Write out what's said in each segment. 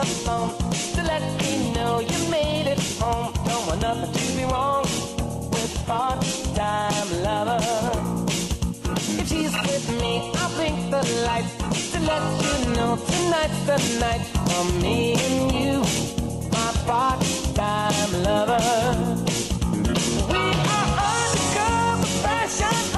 the phone to let me know you made it home. Don't want nothing to be wrong with part-time lover. If she's with me, I'll blink the lights to let you know tonight's the night for me and you, my part-time lover. We are undercover fashion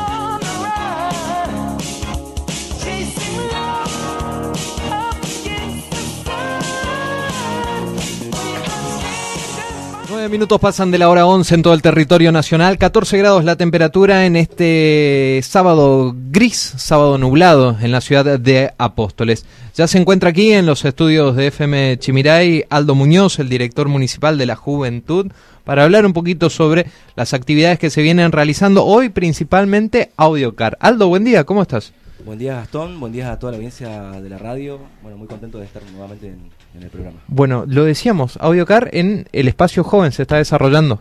minutos pasan de la hora 11 en todo el territorio nacional, 14 grados la temperatura en este sábado gris, sábado nublado en la ciudad de Apóstoles. Ya se encuentra aquí en los estudios de FM Chimiray Aldo Muñoz, el director municipal de la Juventud, para hablar un poquito sobre las actividades que se vienen realizando hoy, principalmente AudioCar. Aldo, buen día, ¿cómo estás? Buen día Gastón, buen día a toda la audiencia de la radio. Bueno, muy contento de estar nuevamente en, en el programa. Bueno, lo decíamos, Audiocar en el espacio joven se está desarrollando.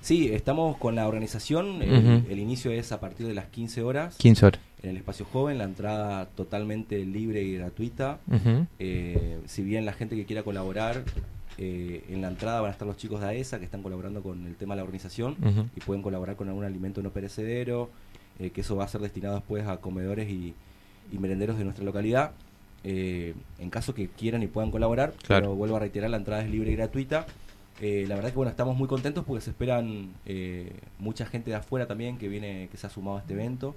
Sí, estamos con la organización. El, Ujú. el inicio es a partir de las 15 horas 15 horas. en el espacio joven. La entrada totalmente libre y gratuita. Ujú. Eh, si bien la gente que quiera colaborar, eh, en la entrada van a estar los chicos de AESA que están colaborando con el tema de la organización Ujú. y pueden colaborar con algún alimento no perecedero, eh, que eso va a ser destinado después a comedores y, y merenderos de nuestra localidad. eh, en caso que quieran y puedan colaborar, Claro. pero vuelvo a reiterar, la entrada es libre y gratuita. Eh, la verdad que bueno, estamos muy contentos porque se esperan mucha gente de afuera también que viene, que se ha sumado a este evento,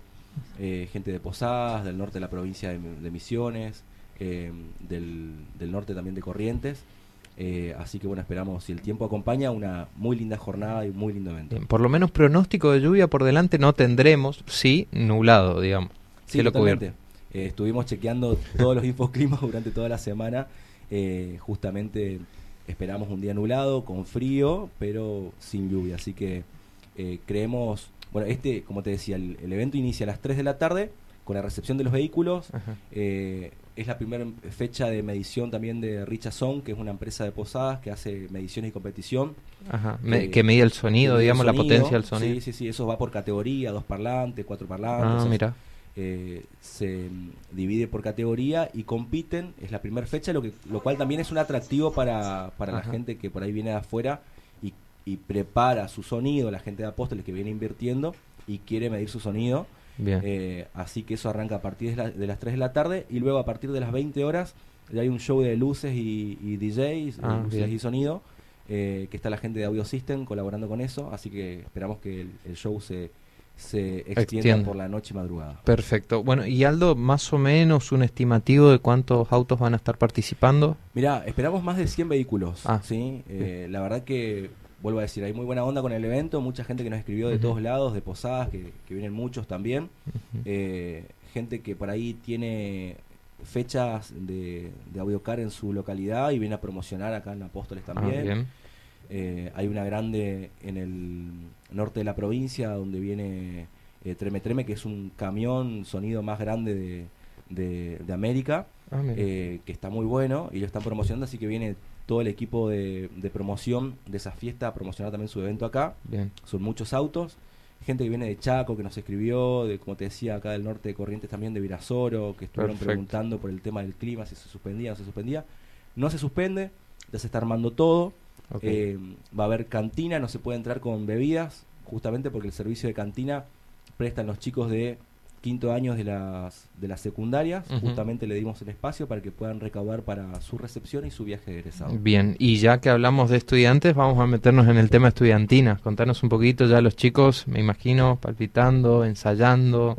gente de Posadas, del norte de la provincia de, de Misiones, del, del norte también de Corrientes. Eh, así que bueno, esperamos, si el tiempo acompaña, una muy linda jornada y un muy lindo evento. Bien, por lo menos pronóstico de lluvia por delante no tendremos, sí, nublado, digamos. Sí, cubierto. Eh, estuvimos chequeando todos los infoclimas durante toda la semana. Eh, justamente esperamos un día nublado, con frío, pero sin lluvia. Así que creemos, bueno, este, como te decía, el, el evento inicia a las 3 de la tarde con la recepción de los vehículos. Es la primera fecha de medición también de Richardson, que es una empresa de posadas que hace mediciones y competición. Ajá. Me- Eh, que mide el sonido, Mide el digamos, la potencia del sonido. Sí, sí, sí, eso va por categoría, dos parlantes, cuatro parlantes. ah, o sea, mira. eh, se divide por categoría y compiten, es la primera fecha, lo, que, lo cual también es un atractivo para, para la gente que por ahí viene de afuera y, y prepara su sonido, la gente de Apóstoles que viene invirtiendo y quiere medir su sonido. Bien. Eh, así que eso arranca a partir de, la- de las 3 de la tarde y luego a partir de las 20 horas ya hay un show de luces y, y DJs, Ah, eh, luces bien. y sonido, eh, que está la gente de Audio System colaborando con eso, así que esperamos que el, el show se, se extienda Extienda. por la noche y madrugada. Perfecto. Bueno, y Aldo, más o menos un estimativo de cuántos autos van a estar participando. Mira, esperamos más de 100 vehículos. Ah, ¿sí? Eh, la verdad que, vuelvo a decir, hay muy buena onda con el evento, mucha gente que nos escribió de todos lados, de posadas, que, que vienen muchos también. Eh, gente que por ahí tiene fechas de, de audiocar en su localidad y viene a promocionar acá en Apóstoles Ah, también. bien. Eh, hay una grande en el norte de la provincia donde viene eh, Treme Treme, que es un camión sonido más grande de, de- de América, Ah, eh, que está muy bueno y lo están promocionando, así que viene todo el equipo de, de promoción de esa fiesta a promocionar también su evento acá. bien. Son muchos autos. Gente que viene de Chaco, que nos escribió, de como te decía, acá del norte de Corrientes también, de Virasoro, que estuvieron Perfecto. preguntando por el tema del clima, si se suspendía o no se suspendía. No se suspende, ya se está armando todo. Eh, va a haber cantina, no se puede entrar con bebidas, justamente porque el servicio de cantina prestan los chicos de quinto años de las, de las secundarias. Justamente le dimos el espacio para que puedan recaudar para su recepción y su viaje de egresado. Bien, y ya que hablamos de estudiantes, vamos a meternos en el tema estudiantina. Contanos un poquito ya los chicos, me imagino, palpitando, ensayando,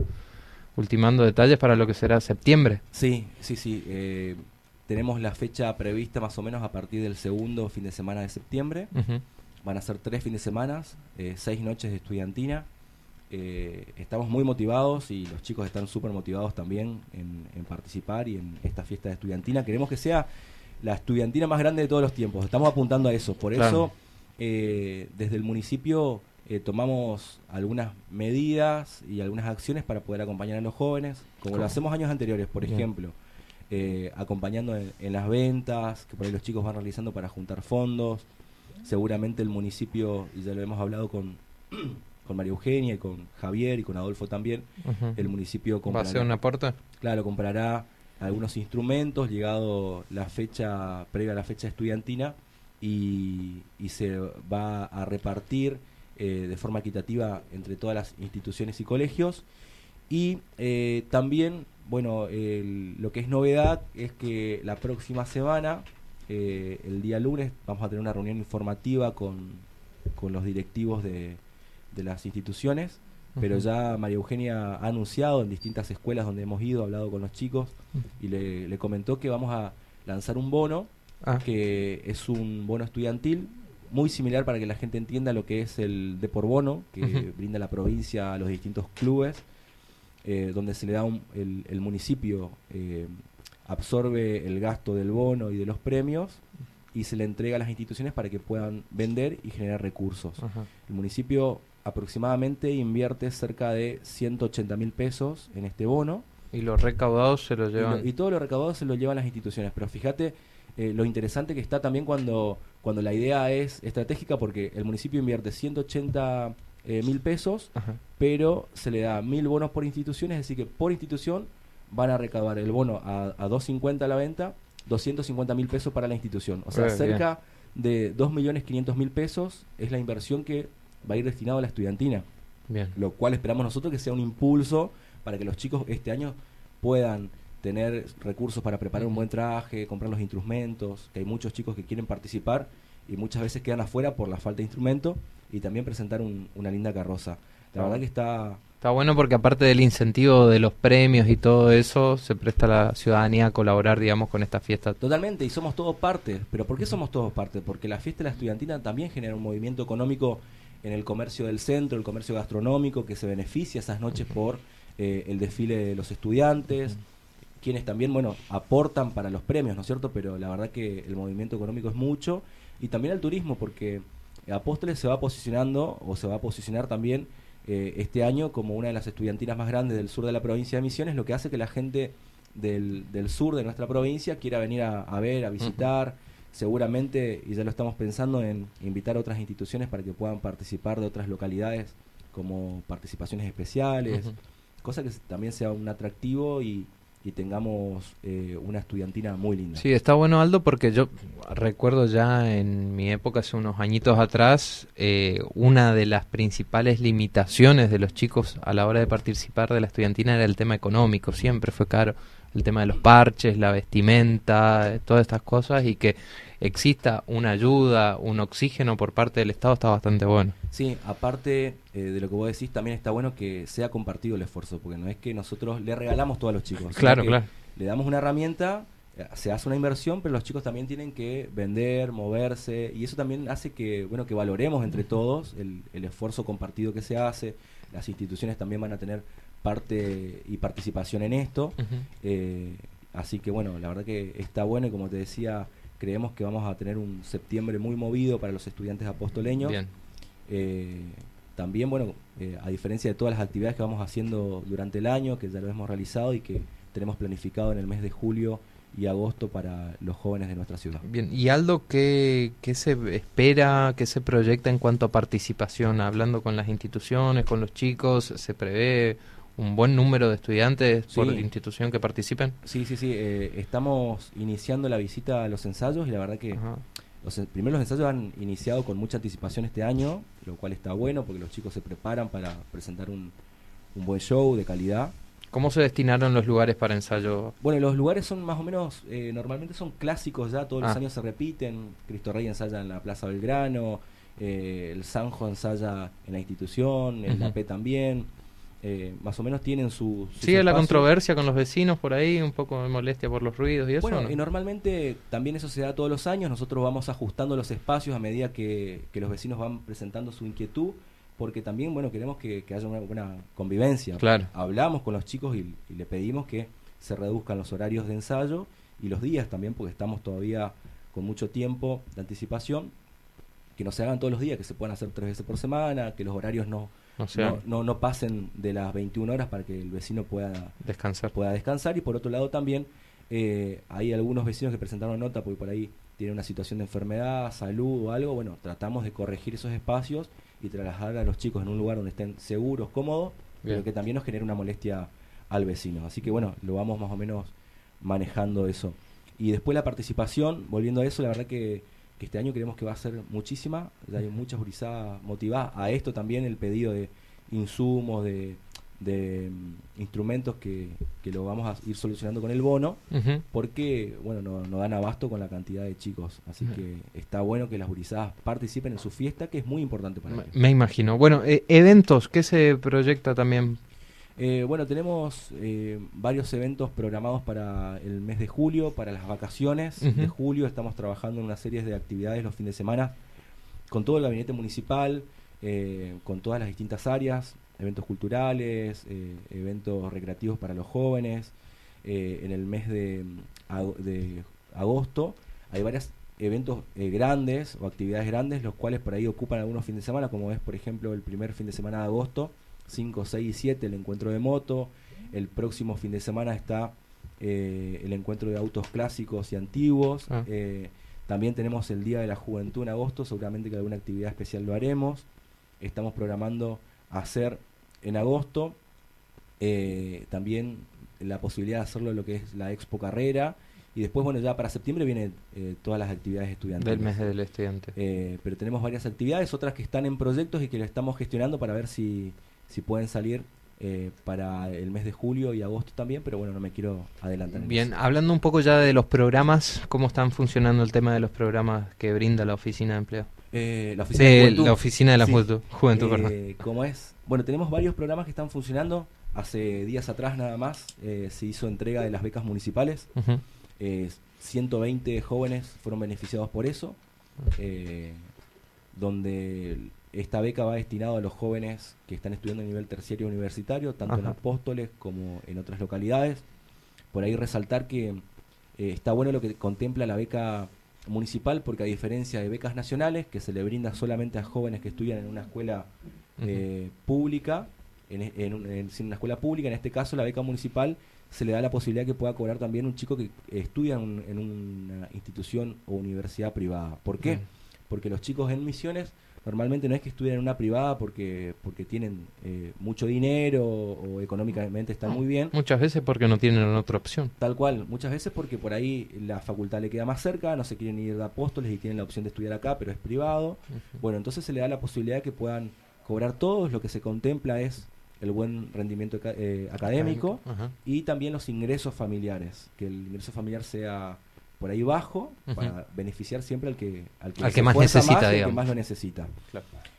ultimando detalles para lo que será septiembre. Sí, sí, sí. eh, tenemos la fecha prevista más o menos a partir del segundo fin de semana de septiembre. Van a ser tres fines de semana, eh, seis noches de estudiantina. Eh, estamos muy motivados y los chicos están súper motivados también en, en participar y en esta fiesta de estudiantina. Queremos que sea la estudiantina más grande de todos los tiempos. Estamos apuntando a eso. Por Claro. eso, eh, desde el municipio eh, tomamos algunas medidas y algunas acciones para poder acompañar a los jóvenes, como ¿Cómo? lo hacemos años anteriores, por Bien. ejemplo. acompañando en, en las ventas, que por ahí los chicos van realizando para juntar fondos. Seguramente el municipio, y ya lo hemos hablado con, con María Eugenia y con Javier y con Adolfo también, el municipio ¿Va a comprará, ser un aporte? claro, comprará algunos instrumentos, llegado la fecha, previa a la fecha estudiantina, y, y se va a repartir eh, de forma equitativa entre todas las instituciones y colegios. Y eh, también, bueno, el- lo que es novedad es que la próxima semana, eh, el día lunes, vamos a tener una reunión informativa con, con los directivos de, de las instituciones. Pero ya María Eugenia ha anunciado en distintas escuelas donde hemos ido, hablado con los chicos y le, le comentó que vamos a lanzar un bono Ah, que es un bono estudiantil muy similar para que la gente entienda lo que es el de por bono que brinda la provincia a los distintos clubes, eh, donde se le da un- el, el municipio eh, absorbe el gasto del bono y de los premios y se le entrega a las instituciones para que puedan vender y generar recursos. El municipio aproximadamente invierte cerca de 180 mil pesos en este bono Y los recaudados se los y, llevan. lo- y todo lo recaudado se lo llevan las instituciones. Pero fíjate eh, lo interesante que está también cuando, cuando la idea es estratégica, porque el municipio invierte 180 eh, mil pesos, Ajá. pero se le da mil bonos por institución, es decir, que por institución van a recaudar el bono a, a 2.50 a la venta, 250 mil pesos para la institución. O sea, Eh, cerca de 2.500.000 pesos es la inversión que va a ir destinado a la estudiantina Bien. lo cual esperamos nosotros que sea un impulso para que los chicos este año puedan tener recursos para preparar un buen traje, comprar los instrumentos, que hay muchos chicos que quieren participar y muchas veces quedan afuera por la falta de instrumento y también presentar un- una linda carroza. La verdad que está Está bueno porque aparte del incentivo de los premios y todo eso, se presta a la ciudadanía a colaborar, digamos, con esta fiesta. Totalmente, y somos todos parte. ¿Pero por qué somos todos parte? Porque la fiesta de la estudiantina también genera un movimiento económico en el comercio del centro, el comercio gastronómico, que se beneficia esas noches por eh, el desfile de los estudiantes, quienes también, bueno, aportan para los premios, ¿no es cierto? Pero la verdad que el movimiento económico es mucho, y también el turismo, porque Apóstoles se va posicionando, o se va a posicionar también eh, este año como una de las estudiantinas más grandes del sur de la provincia de Misiones, lo que hace que la gente del, del sur de nuestra provincia quiera venir a, a ver, a visitar, seguramente, y ya lo estamos pensando en invitar a otras instituciones para que puedan participar de otras localidades como participaciones especiales, Ujú. cosa que también sea un atractivo y, y tengamos eh, una estudiantina muy linda. Sí, está bueno Aldo porque yo recuerdo ya en mi época, hace unos añitos atrás, eh, una de las principales limitaciones de los chicos a la hora de participar de la estudiantina era el tema económico, siempre fue caro el tema de los parches, la vestimenta, todas estas cosas y que exista una ayuda, un oxígeno por parte del Estado está bastante bueno. Sí, aparte eh, de lo que vos decís, también está bueno que sea compartido el esfuerzo, porque no es que nosotros le regalamos todo a los chicos. Claro, claro. Le damos una herramienta, eh, se hace una inversión, pero los chicos también tienen que vender, moverse, y eso también hace que, bueno, que valoremos entre todos el, el esfuerzo compartido que se hace. Las instituciones también van a tener parte y participación en esto. Eh, así que bueno, la verdad que está bueno y como te decía, creemos que vamos a tener un septiembre muy movido para los estudiantes apostoleños. Bien. Eh, también, bueno, eh, a diferencia de todas las actividades que vamos haciendo durante el año, que ya lo hemos realizado y que tenemos planificado en el mes de julio y agosto para los jóvenes de nuestra ciudad. Bien, y Aldo, ¿qué, ¿qué se espera, qué se proyecta en cuanto a participación? Hablando con las instituciones, con los chicos, ¿se prevé un buen número de estudiantes por Sí. institución que participen? Sí, sí, sí, eh, estamos iniciando la visita a los ensayos y la verdad que los, primero los ensayos han iniciado con mucha anticipación este año, lo cual está bueno porque los chicos se preparan para presentar un, un buen show de calidad. ¿Cómo se destinaron los lugares para ensayo? Bueno, los lugares son más o menos, eh, normalmente son clásicos ya, todos los Ah. años se repiten. Cristo Rey ensaya en la Plaza Belgrano, eh, el Sanjo ensaya en la institución, el. AP también. Eh, más o menos tienen su... sus ¿Sigue la controversia con los vecinos por ahí? Un poco de molestia por los ruidos y eso. Bueno, ¿no? y normalmente también eso se da todos los años, nosotros vamos ajustando los espacios a medida que, que los vecinos van presentando su inquietud, porque también, bueno, queremos que, que haya una buena convivencia. Claro. Hablamos con los chicos y, y le pedimos que se reduzcan los horarios de ensayo y los días también, porque estamos todavía con mucho tiempo de anticipación, que no se hagan todos los días, que se puedan hacer tres veces por semana, que los horarios no, O sea, no, no, no pasen de las 21 horas para que el vecino pueda descansar. pueda descansar y por otro lado también eh, hay algunos vecinos que presentaron nota porque por ahí tienen una situación de enfermedad, salud o algo, bueno, tratamos de corregir esos espacios y trasladar a los chicos en un lugar donde estén seguros, cómodos, Bien. pero que también nos genere una molestia al vecino. Así que bueno, lo vamos más o menos manejando eso. Y después la participación, volviendo a eso, la verdad que, que este año creemos que va a ser muchísima, ya hay muchas brisadas motivadas a esto también, el pedido de insumos, de, de mm, instrumentos que, que lo vamos a ir solucionando con el bono, porque bueno no, no dan abasto con la cantidad de chicos. Así que está bueno que las brisadas participen en su fiesta, que es muy importante para Me- ellos. Me imagino. Bueno, eh, eventos, ¿qué se proyecta también? Eh, bueno, tenemos eh, varios eventos programados para el mes de julio, para las vacaciones de julio. Estamos trabajando en una serie de actividades los fines de semana con todo el gabinete municipal, eh, con todas las distintas áreas, eventos culturales, eh, eventos recreativos para los jóvenes. Eh, en el mes de, de agosto hay varios eventos eh, grandes o actividades grandes, los cuales por ahí ocupan algunos fines de semana, como es por ejemplo el primer fin de semana de agosto, 5, 6 y 7 el encuentro de moto. El próximo fin de semana está eh, el encuentro de autos clásicos y antiguos. Ah. Eh, también tenemos el Día de la Juventud en agosto, seguramente que alguna actividad especial lo haremos. Estamos programando hacer en agosto eh, también la posibilidad de hacerlo lo que es la Expo Carrera. Y después, bueno, ya para septiembre vienen eh, todas las actividades estudiantiles. Del mes del estudiante. Eh, pero tenemos varias actividades, otras que están en proyectos y que lo estamos gestionando para ver si, si pueden salir eh, para el mes de julio y agosto también, pero bueno, no me quiero adelantar. en Bien, hablando un poco ya de los programas, ¿cómo están funcionando el tema de los programas que brinda la Oficina de Empleo? Eh, la oficina de juventud. la Oficina de la Sí. Juventud, Juventud, perdón. Eh, ¿Cómo es? Bueno, tenemos varios programas que están funcionando. Hace días atrás nada más se hizo entrega de las becas municipales. Ujú. Eh, 120 jóvenes fueron beneficiados por eso, donde esta beca va destinada a los jóvenes que están estudiando a nivel terciario universitario, tanto en. Apóstoles como en otras localidades. Por ahí resaltar que eh, está bueno lo que contempla la beca municipal, porque a diferencia de becas nacionales, que se le brinda solamente a jóvenes que estudian en una escuela eh, pública, en, en un- en- en una escuela pública, en este caso la beca municipal, se le da la posibilidad que pueda cobrar también un chico que estudia en, un- en una institución o universidad privada. ¿Por qué? Porque los chicos en misiones normalmente no es que estudian en una privada porque, porque tienen eh, mucho dinero o económicamente están muy bien. Muchas veces porque no tienen otra opción. Tal cual, muchas veces porque por ahí la facultad le queda más cerca, no se quieren ir de apóstoles y tienen la opción de estudiar acá, pero es privado. Bueno, entonces se le da la posibilidad de que puedan cobrar todos, lo que se contempla es el buen rendimiento eh, académico Ajá. y también los ingresos familiares, que el ingreso familiar sea por ahí bajo para beneficiar siempre al que al que, Al que más necesita, y al que más lo necesita.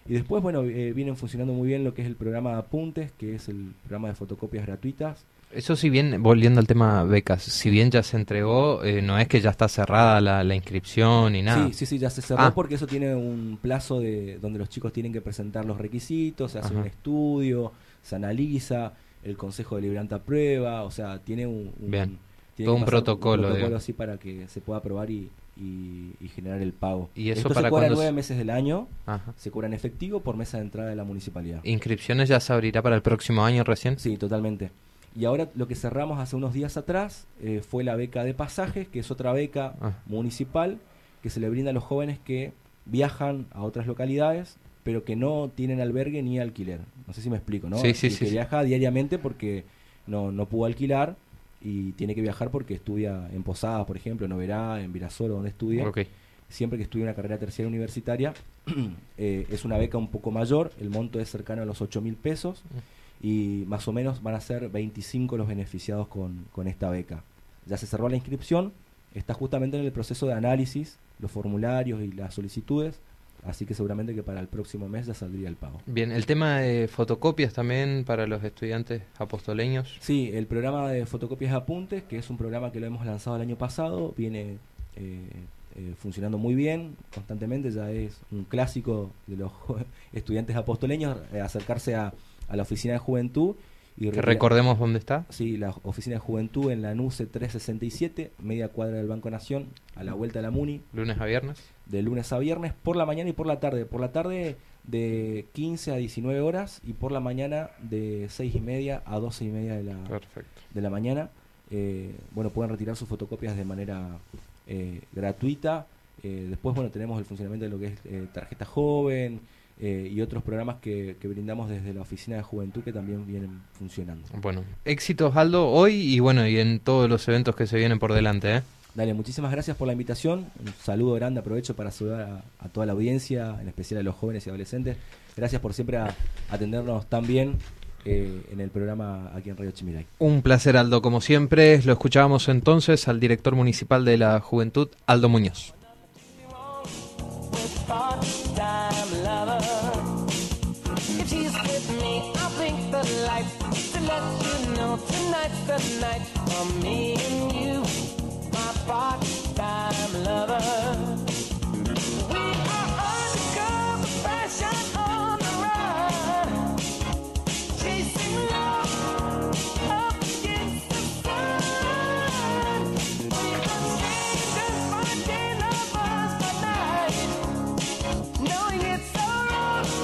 Y después, bueno, eh, vienen funcionando muy bien lo que es el programa de apuntes, que es el programa de fotocopias gratuitas. Eso si bien, volviendo al tema becas, si bien ya se entregó, eh, no es que ya está cerrada la, la inscripción ni nada. Sí, sí, sí, ya se cerró Ah. porque eso tiene un plazo de donde los chicos tienen que presentar los requisitos, se hace Ajá. un estudio, se analiza, el consejo deliberante aprueba, o sea, tiene un, un- Bien. Tiene Todo un protocolo, un protocolo así para que se pueda aprobar y, y- y generar el pago. ¿Y eso Esto para se cobra nueve se- meses del año, Ajá. se cobra en efectivo por mesa de entrada de la municipalidad. ¿Inscripciones ya se abrirá para el próximo año recién? Sí, totalmente. Y ahora lo que cerramos hace unos días atrás eh, fue la beca de pasajes, que es otra beca Ah. municipal que se le brinda a los jóvenes que viajan a otras localidades, pero que no tienen albergue ni alquiler. No sé si me explico, ¿no? Sí, sí, sí, que viaja diariamente porque no, no pudo alquilar y tiene que viajar porque estudia en Posadas, por ejemplo, en Oberá, en Virasoro, donde estudia siempre que estudia una carrera terciaria universitaria, eh, es una beca un poco mayor, el monto es cercano a los 8 mil pesos y más o menos van a ser 25 los beneficiados con, con esta beca. Ya se cerró la inscripción, está justamente en el proceso de análisis, los formularios y las solicitudes, así que seguramente que para el próximo mes ya saldría el pago. Bien, el tema de fotocopias también para los estudiantes apostoleños. Sí, el programa de fotocopias de apuntes, que es un programa que lo hemos lanzado el año pasado, viene eh, eh, funcionando muy bien, constantemente, ya es un clásico de los estudiantes apostoleños eh, acercarse a, a la oficina de juventud y Que recordemos dónde está. Sí, la oficina de juventud en la NUCE 367, media cuadra del Banco Nación, a la vuelta de la MUNI, Lunes a viernes. de lunes a viernes, por la mañana y por la tarde. Por la tarde de 15 a 19 horas y por la mañana de 6 y media a 12 y media de la, Perfecto. de la mañana. Eh, bueno, pueden retirar sus fotocopias de manera eh, gratuita. Eh, después, bueno, tenemos el funcionamiento de lo que es eh, tarjeta joven, eh, y otros programas que, que brindamos desde la Oficina de Juventud que también vienen funcionando. Bueno, éxitos Aldo hoy y bueno, y en todos los eventos que se vienen por delante. ¿eh? Dale, muchísimas gracias por la invitación. Un saludo grande, aprovecho para saludar a, a toda la audiencia, en especial a los jóvenes y adolescentes. Gracias por siempre a- atendernos tan bien eh, en el programa aquí en Radio Chimiray. Un placer Aldo, como siempre. Lo escuchábamos entonces al director municipal de la Juventud, Aldo Muñoz. If she's with me, I'll blink the lights to let you know tonight's the night for me and you, my part-time lover. We are undercover fashion